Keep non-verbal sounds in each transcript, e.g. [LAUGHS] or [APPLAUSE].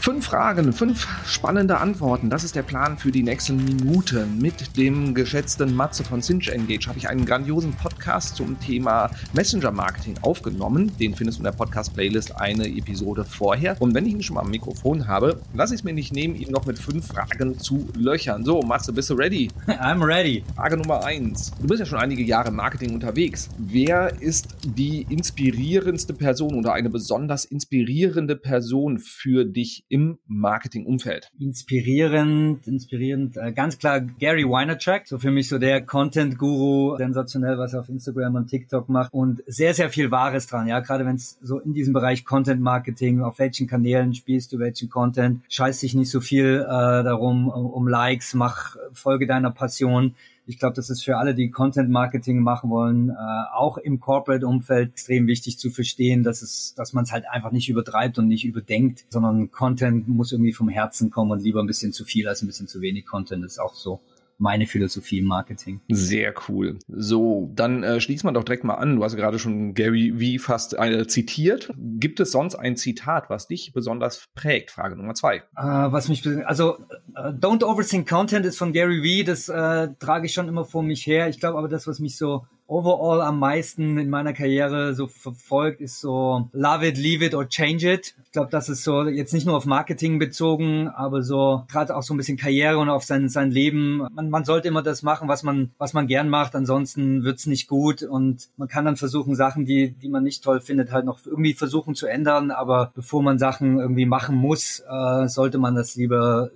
Fünf Fragen, fünf spannende Antworten. Das ist der Plan für die nächsten Minuten. Mit dem geschätzten Matze von Cinch Engage habe ich einen grandiosen Podcast zum Thema Messenger Marketing aufgenommen. Den findest du in der Podcast-Playlist eine Episode vorher. Und wenn ich ihn schon mal am Mikrofon habe, lasse ich es mir nicht nehmen, ihn noch mit fünf Fragen zu löchern. So, Matze, bist du ready? [LAUGHS] I'm ready. Frage Nummer eins. Du bist ja schon einige Jahre im Marketing unterwegs. Wer ist die inspirierendste Person oder eine besonders inspirierende Person für dich im Marketingumfeld? Inspirierend, inspirierend. Äh, ganz klar Gary Vaynerchuk, so für mich so der Content-Guru, sensationell, was er auf Instagram und TikTok macht und sehr, sehr viel Wahres dran. Ja, gerade wenn es so in diesem Bereich Content-Marketing, auf welchen Kanälen spielst du welchen Content, scheiß dich nicht so viel äh, darum um Likes, mach Folge deiner Passion. Ich glaube, das ist für alle, die Content Marketing machen wollen, äh, auch im Corporate-Umfeld extrem wichtig zu verstehen, dass es, dass man es halt einfach nicht übertreibt und nicht überdenkt, sondern Content muss irgendwie vom Herzen kommen und lieber ein bisschen zu viel als ein bisschen zu wenig Content. Ist auch so meine Philosophie im Marketing. Sehr cool. So, dann äh, schließt man doch direkt mal an. Du hast gerade schon Gary V fast äh, zitiert. Gibt es sonst ein Zitat, was dich besonders prägt? Frage Nummer zwei. Äh, was mich, also uh, Don't Overthink Content ist von Gary V. Das äh, trage ich schon immer vor mich her. Ich glaube aber, das, was mich so overall am meisten in meiner Karriere so verfolgt, ist so Love it, leave it or change it. Ich glaube, das ist so jetzt nicht nur auf Marketing bezogen, aber so gerade auch so ein bisschen Karriere und auf sein, sein Leben. Man, man sollte immer das machen, was man, was man gern macht, ansonsten wird's nicht gut und man kann dann versuchen, Sachen, die, die man nicht toll findet, halt noch irgendwie versuchen zu ändern, aber bevor man Sachen irgendwie machen muss, äh, sollte man das lieber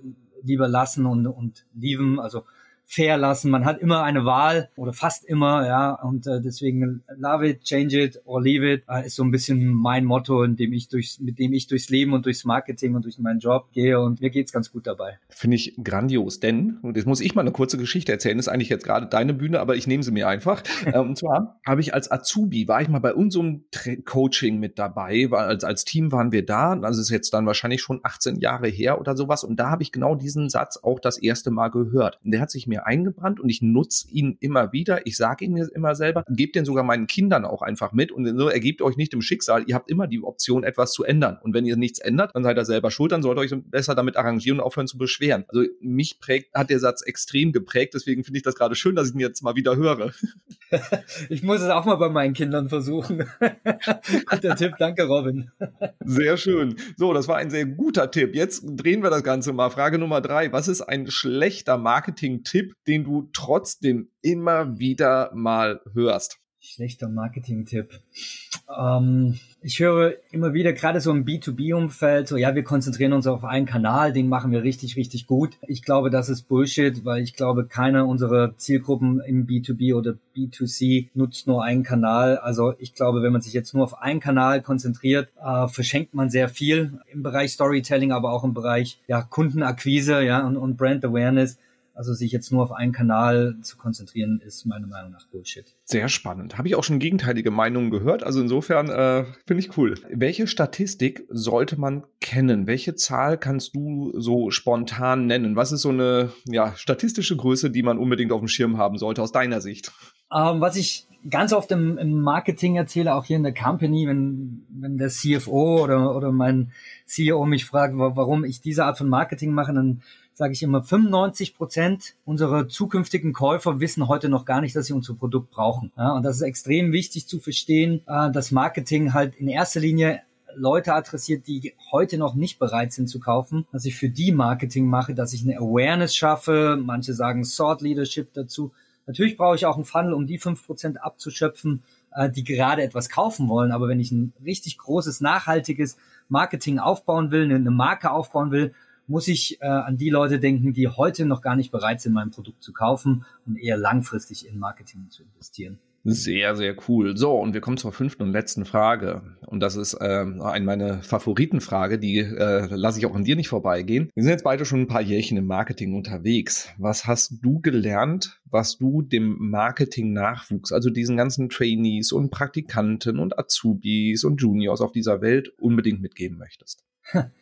lieber lassen und, und lieben. Also fair lassen. Man hat immer eine Wahl oder fast immer, ja, und äh, deswegen love it, change it or leave it äh, ist so ein bisschen mein Motto, in dem ich durchs, mit dem ich durchs Leben und durchs Marketing und durch meinen Job gehe und mir geht's ganz gut dabei. Finde ich grandios, denn und jetzt muss ich mal eine kurze Geschichte erzählen. Das ist eigentlich jetzt gerade deine Bühne, aber ich nehme sie mir einfach. [LAUGHS] äh, und zwar habe ich als Azubi war ich mal bei unserem Tra Coaching mit dabei, war als als Team waren wir da. Das ist jetzt dann wahrscheinlich schon 18 Jahre her oder sowas und da habe ich genau diesen Satz auch das erste Mal gehört. Und der hat sich mir mir eingebrannt und ich nutze ihn immer wieder. Ich sage ihn mir immer selber, gebe den sogar meinen Kindern auch einfach mit und so ergebt euch nicht im Schicksal. Ihr habt immer die Option, etwas zu ändern. Und wenn ihr nichts ändert, dann seid ihr selber schuld, dann solltet ihr euch besser damit arrangieren und aufhören zu beschweren. Also mich prägt, hat der Satz extrem geprägt, deswegen finde ich das gerade schön, dass ich ihn jetzt mal wieder höre. [LAUGHS] Ich muss es auch mal bei meinen Kindern versuchen. [LAUGHS] guter Tipp, danke Robin. Sehr schön. So, das war ein sehr guter Tipp. Jetzt drehen wir das Ganze mal. Frage Nummer drei. Was ist ein schlechter Marketing-Tipp, Tipp, den du trotzdem immer wieder mal hörst? Schlechter Marketing-Tipp. Ähm, ich höre immer wieder, gerade so im B2B-Umfeld, so, ja, wir konzentrieren uns auf einen Kanal, den machen wir richtig, richtig gut. Ich glaube, das ist Bullshit, weil ich glaube, keine unserer Zielgruppen im B2B oder B2C nutzt nur einen Kanal. Also ich glaube, wenn man sich jetzt nur auf einen Kanal konzentriert, äh, verschenkt man sehr viel im Bereich Storytelling, aber auch im Bereich ja, Kundenakquise ja, und, und Brand Awareness. Also sich jetzt nur auf einen Kanal zu konzentrieren, ist meiner Meinung nach Bullshit. Sehr spannend. Habe ich auch schon gegenteilige Meinungen gehört. Also insofern äh, finde ich cool. Welche Statistik sollte man kennen? Welche Zahl kannst du so spontan nennen? Was ist so eine ja, statistische Größe, die man unbedingt auf dem Schirm haben sollte aus deiner Sicht? Ähm, was ich ganz oft im, im, Marketing erzähle, auch hier in der Company, wenn, wenn der CFO oder, oder mein CEO mich fragt, warum ich diese Art von Marketing mache, dann sage ich immer, 95 Prozent unserer zukünftigen Käufer wissen heute noch gar nicht, dass sie unser Produkt brauchen. Ja, und das ist extrem wichtig zu verstehen, äh, dass Marketing halt in erster Linie Leute adressiert, die heute noch nicht bereit sind zu kaufen, dass ich für die Marketing mache, dass ich eine Awareness schaffe. Manche sagen Thought Leadership dazu. Natürlich brauche ich auch einen Funnel, um die fünf Prozent abzuschöpfen, äh, die gerade etwas kaufen wollen. Aber wenn ich ein richtig großes, nachhaltiges Marketing aufbauen will, eine Marke aufbauen will, muss ich äh, an die Leute denken, die heute noch gar nicht bereit sind, mein Produkt zu kaufen und eher langfristig in Marketing zu investieren. Sehr, sehr cool. So, und wir kommen zur fünften und letzten Frage. Und das ist äh, eine meiner Favoritenfrage, die äh, lasse ich auch an dir nicht vorbeigehen. Wir sind jetzt beide schon ein paar Jährchen im Marketing unterwegs. Was hast du gelernt, was du dem Marketing-Nachwuchs, also diesen ganzen Trainees und Praktikanten und Azubis und Juniors auf dieser Welt unbedingt mitgeben möchtest?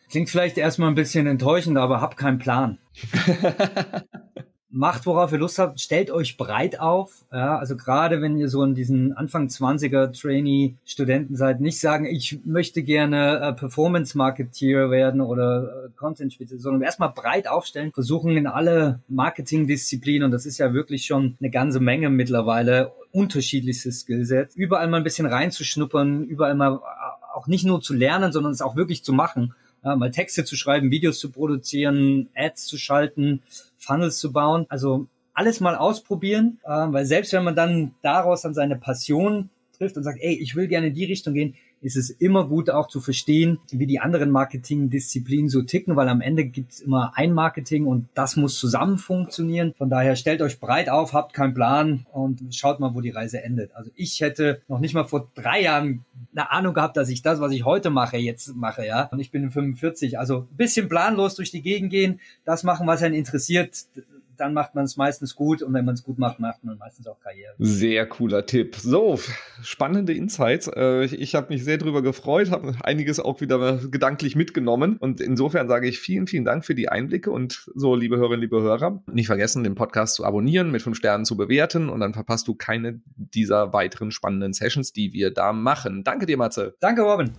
Klingt vielleicht erstmal ein bisschen enttäuschend, aber hab keinen Plan. [LAUGHS] macht, worauf ihr Lust habt, stellt euch breit auf. Ja, also gerade wenn ihr so in diesen Anfang 20er Trainee-Studenten seid, nicht sagen, ich möchte gerne äh, Performance-Marketeer werden oder äh, Content-Spitze, sondern erstmal breit aufstellen, versuchen in alle Marketing-Disziplinen, und das ist ja wirklich schon eine ganze Menge mittlerweile, unterschiedlichste Skillsets, überall mal ein bisschen reinzuschnuppern, überall mal äh, auch nicht nur zu lernen, sondern es auch wirklich zu machen ja, mal Texte zu schreiben, Videos zu produzieren, Ads zu schalten, Funnels zu bauen. Also alles mal ausprobieren, äh, weil selbst wenn man dann daraus dann seine Passion trifft und sagt, ey, ich will gerne in die Richtung gehen, ist es immer gut auch zu verstehen, wie die anderen Marketingdisziplinen so ticken, weil am Ende gibt es immer ein Marketing und das muss zusammen funktionieren. Von daher stellt euch breit auf, habt keinen Plan und schaut mal, wo die Reise endet. Also ich hätte noch nicht mal vor drei Jahren eine Ahnung gehabt, dass ich das, was ich heute mache, jetzt mache, ja. Und ich bin 45, also bisschen planlos durch die Gegend gehen, das machen, was einen interessiert, dann macht man es meistens gut und wenn man es gut macht, macht man meistens auch Karriere. Sehr cooler Tipp. So, spannende Insights. Äh, ich habe mich sehr drüber gefreut, habe einiges auch wieder gedanklich mitgenommen und insofern sage ich vielen, vielen Dank für die Einblicke und so, liebe Hörerinnen, liebe Hörer, nicht vergessen, den Podcast zu abonnieren, mit fünf Sternen zu bewerten und dann verpasst du keine dieser weiteren spannenden Sessions, die wir da machen. Danke dir, Matze. Danke, Robin.